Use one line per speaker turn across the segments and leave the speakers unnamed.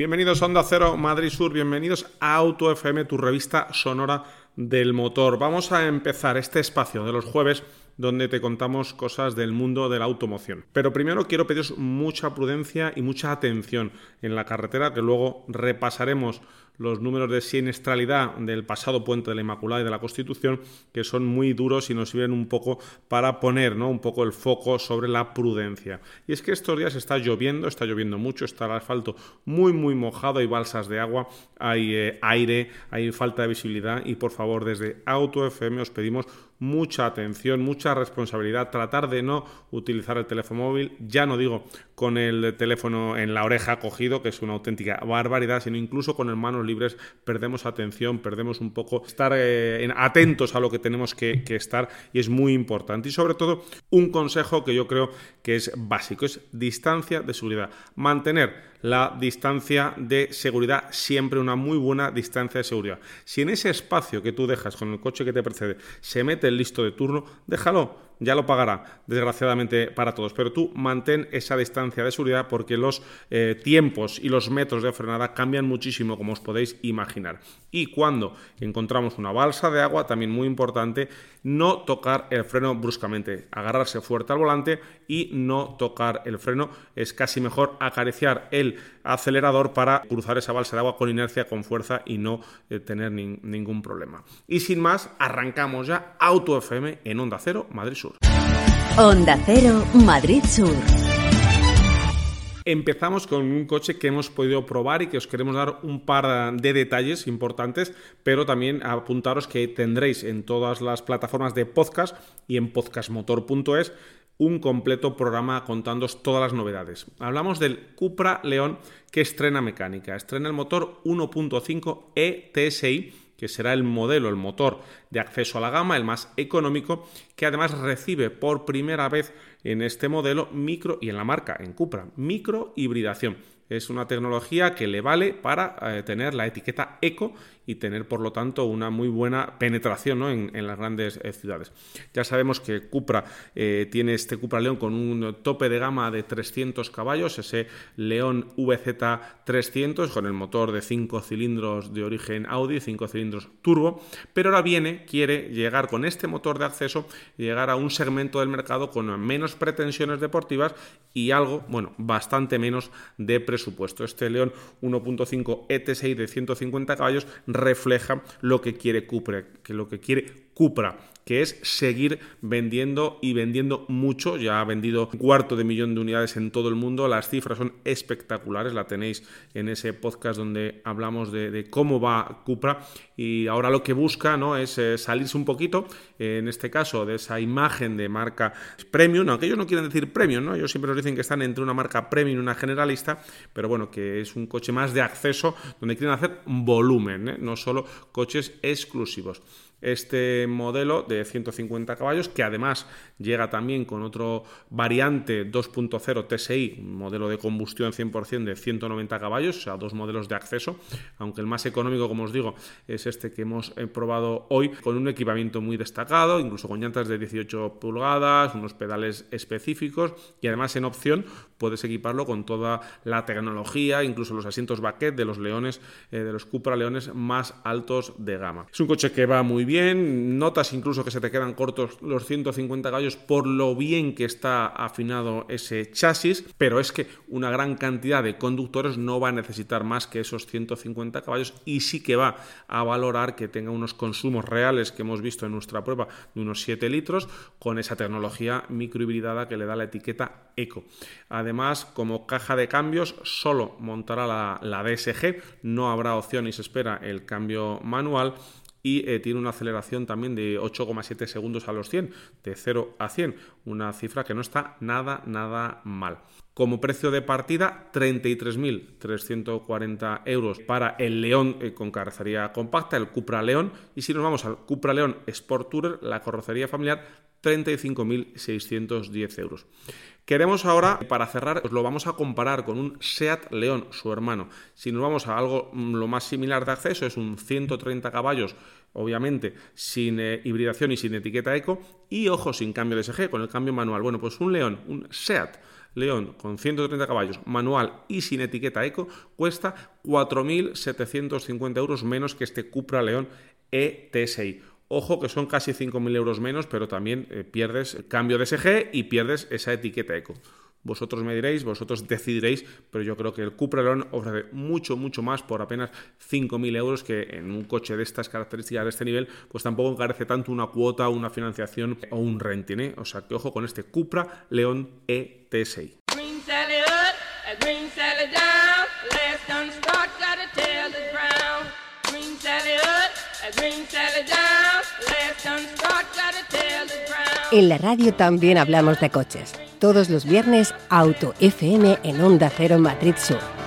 Bienvenidos a Onda Cero Madrid Sur, bienvenidos a Auto FM, tu revista sonora del motor. Vamos a empezar este espacio de los jueves donde te contamos cosas del mundo de la automoción. Pero primero quiero pediros mucha prudencia y mucha atención en la carretera, que luego repasaremos los números de siniestralidad del pasado puente de la Inmaculada y de la Constitución, que son muy duros y nos sirven un poco para poner ¿no? un poco el foco sobre la prudencia. Y es que estos días está lloviendo, está lloviendo mucho, está el asfalto muy, muy mojado, hay balsas de agua, hay eh, aire, hay falta de visibilidad y por favor desde Auto FM os pedimos mucha atención, mucha responsabilidad, tratar de no utilizar el teléfono móvil, ya no digo con el teléfono en la oreja cogido, que es una auténtica barbaridad, sino incluso con el manos libres perdemos atención, perdemos un poco estar eh, atentos a lo que tenemos que, que estar y es muy importante. Y sobre todo, un consejo que yo creo que es básico, es distancia de seguridad. Mantener la distancia de seguridad, siempre una muy buena distancia de seguridad. Si en ese espacio que tú dejas con el coche que te precede se mete el listo de turno, déjalo ya lo pagará, desgraciadamente para todos. Pero tú mantén esa distancia de seguridad porque los eh, tiempos y los metros de frenada cambian muchísimo, como os podéis imaginar. Y cuando encontramos una balsa de agua, también muy importante, no tocar el freno bruscamente, agarrarse fuerte al volante y no tocar el freno. Es casi mejor acariciar el acelerador para cruzar esa balsa de agua con inercia, con fuerza y no eh, tener ningún problema. Y sin más, arrancamos ya Auto FM en Onda Cero, Madrid Sur.
Onda Cero, Madrid Sur.
Empezamos con un coche que hemos podido probar y que os queremos dar un par de detalles importantes, pero también apuntaros que tendréis en todas las plataformas de podcast y en podcastmotor.es un completo programa contándoos todas las novedades. Hablamos del Cupra León que estrena mecánica, estrena el motor 1.5 ETSI que será el modelo, el motor de acceso a la gama, el más económico, que además recibe por primera vez en este modelo micro y en la marca, en Cupra, micro hibridación. Es una tecnología que le vale para eh, tener la etiqueta eco y tener, por lo tanto, una muy buena penetración en, las grandes eh, ciudades. Ya sabemos que Cupra eh, tiene este Cupra León con un tope de gama de 300 caballos, ese León VZ300 con el motor de 5 cilindros de origen Audi, 5 cilindros turbo, pero ahora viene, quiere llegar con este motor de acceso, llegar a un segmento del mercado con menos pretensiones deportivas y algo, bueno, bastante menos de presupuesto. Este León 1.5 ET6 de 150 caballos refleja lo que quiere Cupra, que lo que quiere Cupra que es seguir vendiendo y vendiendo mucho. Ya ha vendido un cuarto de millón de unidades en todo el mundo. Las cifras son espectaculares. La tenéis en ese podcast donde hablamos de, cómo va Cupra. Y ahora lo que busca ¿no? es eh, salirse un poquito, en este caso, de esa imagen de marca premium. Aunque ellos no quieren decir premium, ¿no? ellos siempre nos dicen que están entre una marca premium y una generalista. Pero bueno, que es un coche más de acceso donde quieren hacer volumen, ¿eh? no solo coches exclusivos este modelo de 150 caballos, que además llega también con otro variante 2.0 TSI, modelo de combustión 100% de 190 caballos, o sea, dos modelos de acceso, aunque el más económico, como os digo, es este que hemos eh, probado hoy, con un equipamiento muy destacado, incluso con llantas de 18 pulgadas, unos pedales específicos y además en opción puedes equiparlo con toda la tecnología, incluso los asientos baquet de los leones, eh, de los Cupra Leones más altos de gama. Es un coche que va muy bien, notas incluso que se te quedan cortos los 150 caballos por lo bien que está afinado ese chasis, pero es que una gran cantidad de conductores no va a necesitar más que esos 150 caballos y sí que va a valorar que tenga unos consumos reales que hemos visto en nuestra prueba de unos 7 litros con esa tecnología microhibridada que le da la etiqueta eco. Además, como caja de cambios, solo montará la, la DSG, no habrá opción y se espera el cambio manual y eh, tiene una aceleración también de 8,7 segundos a los 100, de 0 a 100, una cifra que no está nada, nada mal. Como precio de partida, 33.340 euros para el León eh, con carrocería compacta, el Cupra León. Y si nos vamos al Cupra León Sport Tourer, la carrocería familiar, 35.610 euros. Queremos ahora, para cerrar, os lo vamos a comparar con un SEAT León, su hermano. Si nos vamos a algo mm, lo más similar de acceso, es un 130 caballos, obviamente sin eh, hibridación y sin etiqueta eco, y ojo, sin cambio de SG, con el cambio manual. Bueno, pues un León, un SEAT León con 130 caballos, manual y sin etiqueta eco, cuesta 4.750 euros menos que este Cupra León ETSI. Ojo que son casi 5.000 euros menos, pero también eh, pierdes cambio de SG y pierdes esa etiqueta eco. Vosotros me diréis, vosotros decidiréis, pero yo creo que el Cupra León ofrece mucho, mucho más por apenas 5.000 euros que en un coche de estas características, de este nivel, pues tampoco encarece tanto una cuota, una financiación o un renting. ¿eh? O sea que ojo con este Cupra León ETSI.
En la radio también hablamos de coches. Todos los viernes, Auto FM en Onda Cero Madrid Sur.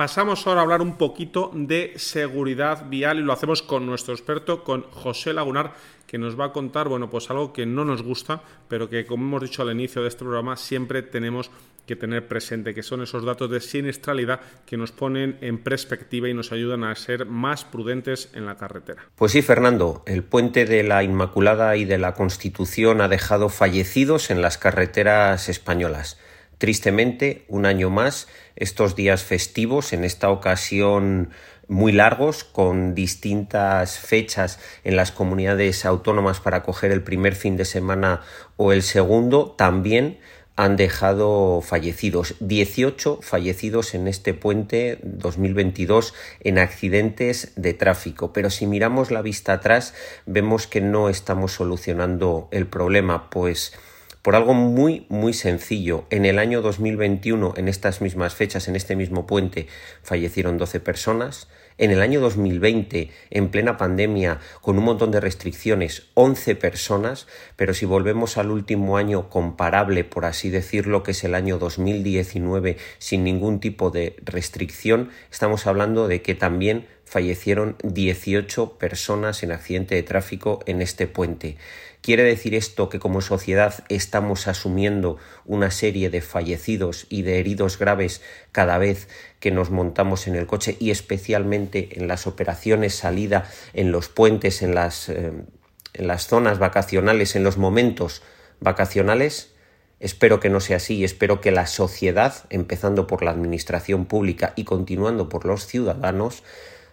Pasamos ahora a hablar un poquito de seguridad vial y lo hacemos con nuestro experto, con José Lagunar, que nos va a contar, bueno, pues algo que no nos gusta, pero que como hemos dicho al inicio de este programa, siempre tenemos que tener presente, que son esos datos de siniestralidad que nos ponen en perspectiva y nos ayudan a ser más prudentes en la carretera.
Pues sí, Fernando, el puente de la Inmaculada y de la Constitución ha dejado fallecidos en las carreteras españolas. Tristemente, un año más, estos días festivos, en esta ocasión muy largos, con distintas fechas en las comunidades autónomas para coger el primer fin de semana o el segundo, también han dejado fallecidos, 18 fallecidos en este puente 2022 en accidentes de tráfico. Pero si miramos la vista atrás, vemos que no estamos solucionando el problema, pues por algo muy, muy sencillo. En el año 2021, en estas mismas fechas, en este mismo puente, fallecieron 12 personas. En el año 2020, en plena pandemia, con un montón de restricciones, 11 personas, pero si volvemos al último año comparable, por así decirlo, que es el año 2019, sin ningún tipo de restricción, estamos hablando de que también fallecieron 18 personas en accidente de tráfico en este puente. ¿Quiere decir esto que como sociedad estamos asumiendo una serie de fallecidos y de heridos graves cada vez que nos montamos en el coche y especialmente en las operaciones salida, en los puentes, en las, eh, en las zonas vacacionales, en los momentos vacacionales? Espero que no sea así y espero que la sociedad, empezando por la administración pública y continuando por los ciudadanos,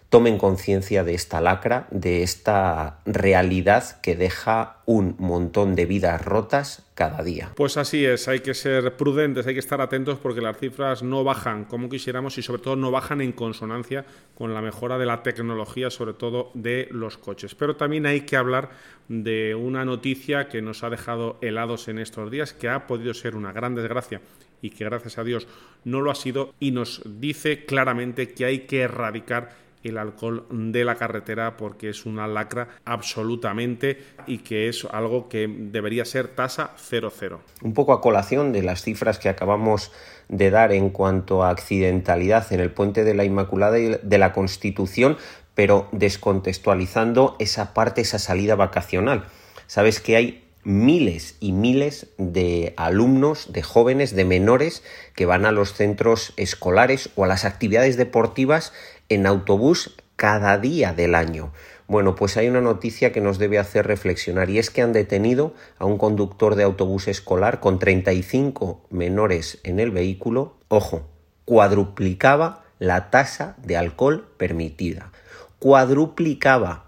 tomen conciencia de esta lacra, de esta realidad que deja un montón de vidas rotas cada día.
Pues así es, hay que ser prudentes, hay que estar atentos porque las cifras no bajan como quisiéramos y sobre todo no bajan en consonancia con la mejora de la tecnología, sobre todo de los coches. Pero también hay que hablar de una noticia que nos ha dejado helados en estos días, que ha podido ser una gran desgracia y que gracias a Dios no lo ha sido y nos dice claramente que hay que erradicar el alcohol de la carretera porque es una lacra absolutamente y que es algo que debería ser tasa 00.
Un poco a colación de las cifras que acabamos de dar en cuanto a accidentalidad en el puente de la Inmaculada y de la Constitución, pero descontextualizando esa parte, esa salida vacacional. Sabes que hay miles y miles de alumnos, de jóvenes, de menores que van a los centros escolares o a las actividades deportivas en autobús cada día del año. Bueno, pues hay una noticia que nos debe hacer reflexionar y es que han detenido a un conductor de autobús escolar con 35 menores en el vehículo. Ojo, cuadruplicaba la tasa de alcohol permitida. Cuadruplicaba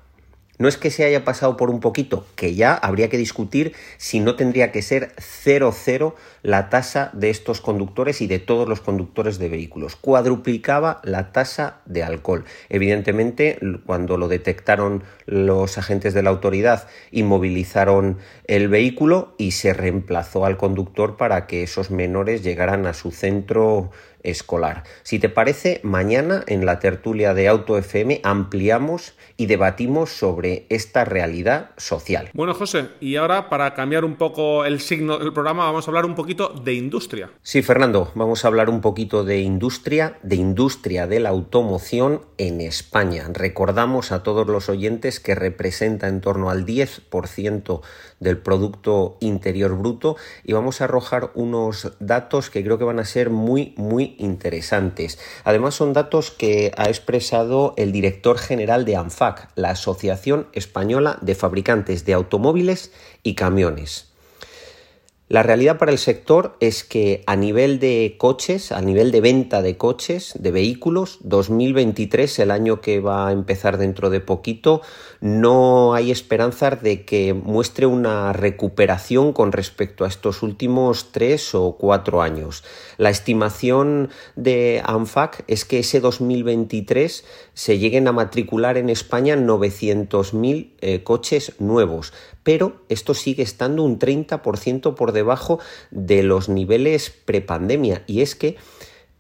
no es que se haya pasado por un poquito, que ya habría que discutir si no tendría que ser 0,0 la tasa de estos conductores y de todos los conductores de vehículos. Cuadruplicaba la tasa de alcohol. Evidentemente, cuando lo detectaron los agentes de la autoridad, inmovilizaron el vehículo y se reemplazó al conductor para que esos menores llegaran a su centro escolar. Si te parece, mañana en la tertulia de Auto FM ampliamos y debatimos sobre esta realidad social.
Bueno, José, y ahora para cambiar un poco el signo del programa, vamos a hablar un poquito de industria.
Sí, Fernando, vamos a hablar un poquito de industria, de industria de la automoción en España. Recordamos a todos los oyentes que representa en torno al 10% del Producto Interior Bruto y vamos a arrojar unos datos que creo que van a ser muy, muy interesantes. Además son datos que ha expresado el director general de La Asociación Española de Fabricantes de Automóviles y Camiones. La realidad para el sector es que a nivel de coches, a nivel de venta de coches, de vehículos, 2023, el año que va a empezar dentro de poquito, no hay esperanzas de que muestre una recuperación con respecto a estos últimos tres o cuatro años. La estimación de ANFAC es que ese 2023 se lleguen a matricular en España 900.000 eh, coches nuevos, pero esto sigue estando un 30% por debajo de los niveles prepandemia y es que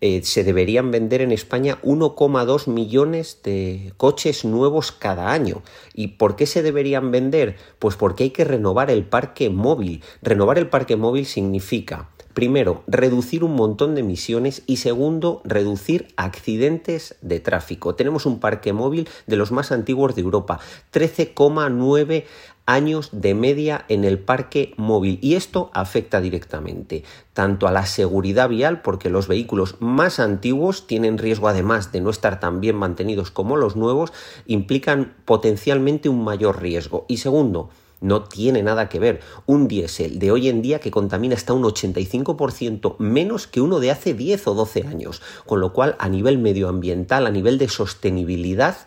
eh, se deberían vender en España 1,2 millones de coches nuevos cada año. ¿Y por qué se deberían vender? Pues porque hay que renovar el parque móvil. Renovar el parque móvil significa Primero, reducir un montón de emisiones y segundo, reducir accidentes de tráfico. Tenemos un parque móvil de los más antiguos de Europa, 13,9 años de media en el parque móvil y esto afecta directamente tanto a la seguridad vial porque los vehículos más antiguos tienen riesgo además de no estar tan bien mantenidos como los nuevos implican potencialmente un mayor riesgo. Y segundo no tiene nada que ver un diésel de hoy en día que contamina hasta un 85% menos que uno de hace 10 o 12 años, con lo cual a nivel medioambiental, a nivel de sostenibilidad,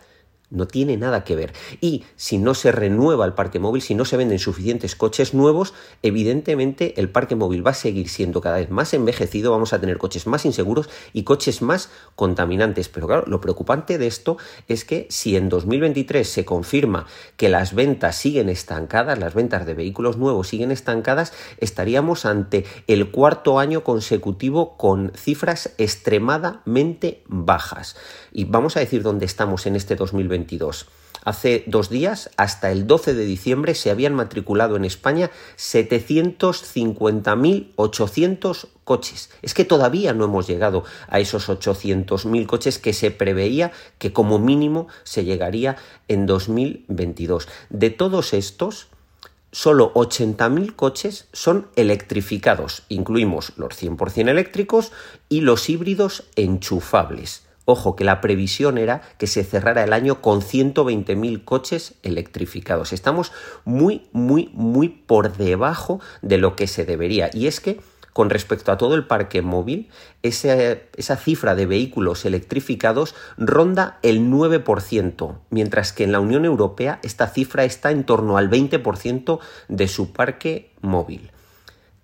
no tiene nada que ver. Y si no se renueva el parque móvil, si no se venden suficientes coches nuevos, evidentemente el parque móvil va a seguir siendo cada vez más envejecido, vamos a tener coches más inseguros y coches más contaminantes. Pero claro, lo preocupante de esto es que si en 2023 se confirma que las ventas siguen estancadas, las ventas de vehículos nuevos siguen estancadas, estaríamos ante el cuarto año consecutivo con cifras extremadamente bajas. Y vamos a decir dónde estamos en este 2022. Hace dos días, hasta el 12 de diciembre, se habían matriculado en España 750.800 coches. Es que todavía no hemos llegado a esos 800.000 coches que se preveía que como mínimo se llegaría en 2022. De todos estos, solo 80.000 coches son electrificados. Incluimos los 100% eléctricos y los híbridos enchufables. Ojo, que la previsión era que se cerrara el año con 120.000 coches electrificados. Estamos muy, muy, muy por debajo de lo que se debería. Y es que con respecto a todo el parque móvil, esa cifra de vehículos electrificados ronda el 9%, mientras que en la Unión Europea esta cifra está en torno al 20% de su parque móvil.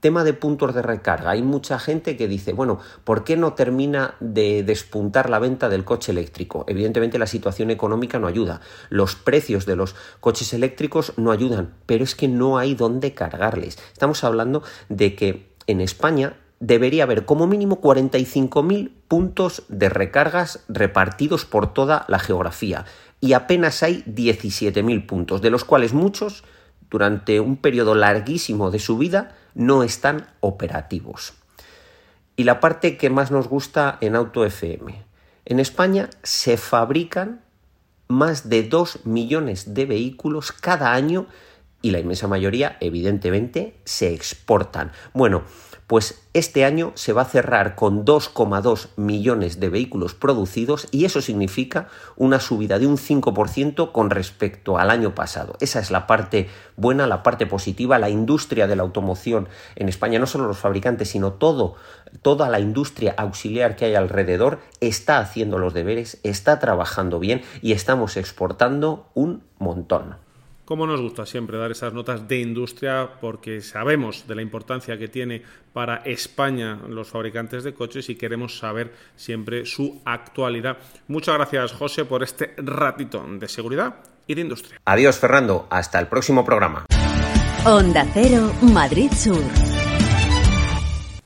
Tema de puntos de recarga. Hay mucha gente que dice, bueno, ¿por qué no termina de despuntar la venta del coche eléctrico? Evidentemente la situación económica no ayuda. Los precios de los coches eléctricos no ayudan, pero es que no hay dónde cargarles. Estamos hablando de que en España debería haber como mínimo 45.000 puntos de recargas repartidos por toda la geografía y apenas hay 17.000 puntos, de los cuales muchos durante un periodo larguísimo de su vida no están operativos. Y la parte que más nos gusta en Auto FM. En España se fabrican más de 2 millones de vehículos cada año y la inmensa mayoría, evidentemente, se exportan. Bueno, pues este año se va a cerrar con 2,2 millones de vehículos producidos y eso significa una subida de un 5% con respecto al año pasado. Esa es la parte buena, la parte positiva. La industria de la automoción en España, no solo los fabricantes, sino todo, toda la industria auxiliar que hay alrededor, está haciendo los deberes, está trabajando bien y estamos exportando un montón.
Como nos gusta siempre dar esas notas de industria porque sabemos de la importancia que tiene para España los fabricantes de coches y queremos saber siempre su actualidad. Muchas gracias José por este ratito de seguridad y de industria.
Adiós Fernando, hasta el próximo programa.
Onda Cero, Madrid Sur.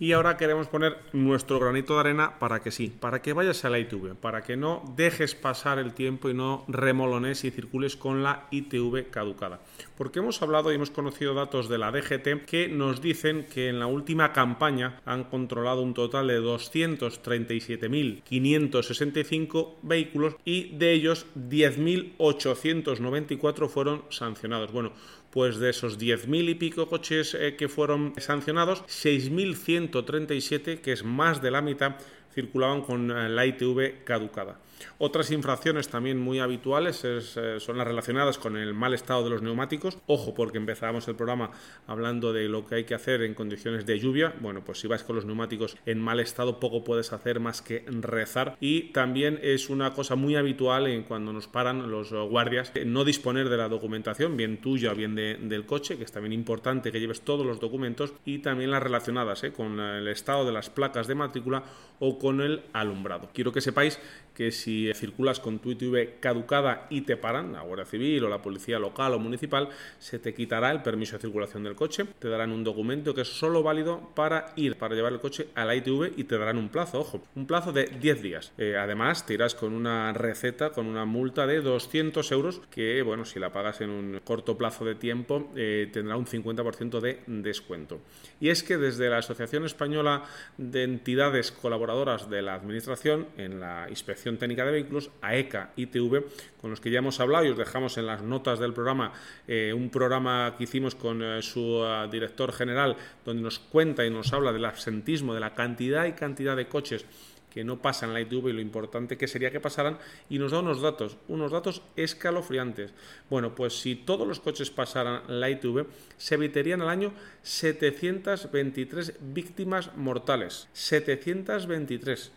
Y ahora queremos poner nuestro granito de arena para que sí, para que vayas a la ITV, para que no dejes pasar el tiempo y no remolones y circules con la ITV caducada. Porque hemos hablado y hemos conocido datos de la DGT que nos dicen que en la última campaña han controlado un total de 237.565 vehículos y de ellos 10.894 fueron sancionados. Bueno, pues de esos 10.000 y pico coches eh, que fueron sancionados, 6.137, que es más de la mitad, circulaban con eh, la ITV caducada. Otras infracciones también muy habituales eh, son las relacionadas con el mal estado de los neumáticos. Ojo, porque empezábamos el programa hablando de lo que hay que hacer en condiciones de lluvia. Bueno, pues si vas con los neumáticos en mal estado, poco puedes hacer más que rezar. Y también es una cosa muy habitual en cuando nos paran los guardias, no disponer de la documentación, bien tuya, bien del coche, que es también importante que lleves todos los documentos, y también las relacionadas ¿eh? con el estado de las placas de matrícula o con el alumbrado. Quiero que sepáis que si circulas con tu ITV caducada y te paran, la Guardia Civil o la Policía Local o Municipal, se te quitará el permiso de circulación del coche, te darán un documento que es solo válido para ir, para llevar el coche a la ITV y te darán un plazo, ojo, un plazo de 10 días. Eh, además, te irás con una receta, con una multa de 200 euros que, bueno, si la pagas en un corto plazo de tiempo, eh, tendrá un 50% de descuento. Y es que desde la Asociación Española de Entidades Colaboradoras de la Administración, en la Inspección Técnica de Vehículos, AECA y TV, con los que ya hemos hablado y os dejamos en las notas del programa eh, un programa que hicimos con eh, su eh, director general, donde nos cuenta y nos habla del absentismo, de la cantidad y cantidad de coches que no pasan la ITV y lo importante que sería que pasaran y nos da unos datos, unos datos escalofriantes. Bueno, pues si todos los coches pasaran la ITV, se evitarían al año 723 víctimas mortales. 723.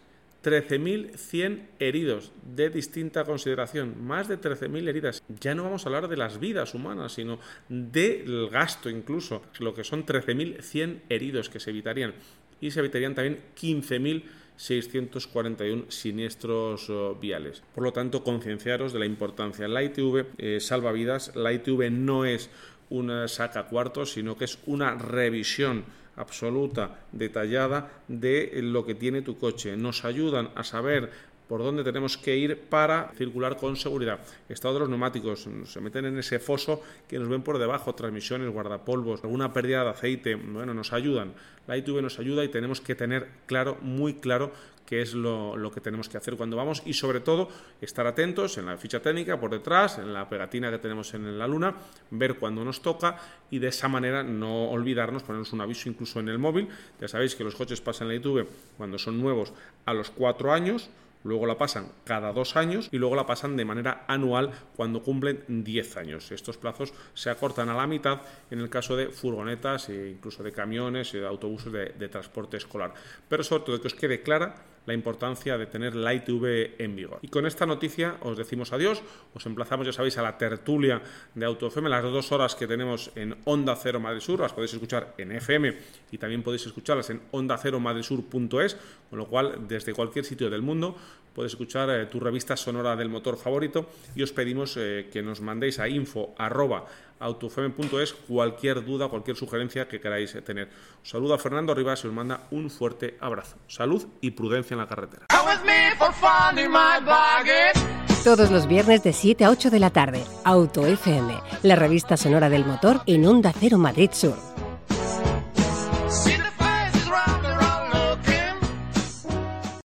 13.100 heridos de distinta consideración, más de 13.000 heridas. Ya no vamos a hablar de las vidas humanas, sino del gasto incluso, lo que son 13.100 heridos que se evitarían. Y se evitarían también 15.641 siniestros oh, viales. Por lo tanto, concienciaros de la importancia. La ITV eh, salva vidas, la ITV no es una saca cuartos, sino que es una revisión absoluta, detallada de lo que tiene tu coche. Nos ayudan a saber por dónde tenemos que ir para circular con seguridad. Estado de los neumáticos, se meten en ese foso que nos ven por debajo, transmisiones, guardapolvos, alguna pérdida de aceite, bueno, nos ayudan. La ITV nos ayuda y tenemos que tener claro, muy claro, qué es lo, que tenemos que hacer cuando vamos y sobre todo estar atentos en la ficha técnica por detrás, en la pegatina que tenemos en la luna, ver cuándo nos toca y de esa manera no olvidarnos, ponernos un aviso incluso en el móvil. Ya sabéis que los coches pasan la ITV cuando son nuevos a los cuatro años luego la pasan cada dos años y luego la pasan de manera anual cuando cumplen 10 años. Estos plazos se acortan a la mitad en el caso de furgonetas e incluso de camiones y de autobuses de transporte escolar. Pero sobre todo que os quede clara la importancia de tener la ITV en vigor. Y con esta noticia os decimos adiós, os emplazamos, ya sabéis, a la tertulia de AutoFM, las dos horas que tenemos en Onda Cero Madrid Sur, las podéis escuchar en FM y también podéis escucharlas en onda cero madresur.es, con lo cual desde cualquier sitio del mundo puedes escuchar eh, tu revista sonora del motor favorito y os pedimos eh, que nos mandéis a info autofm.es cualquier duda, cualquier sugerencia que queráis tener. Os saluda Fernando Rivas y os manda un fuerte abrazo. Salud y prudencia en la carretera.
Todos los viernes de 7 a 8 de la tarde, Auto FM, la revista sonora del motor en Onda Cero Madrid Sur.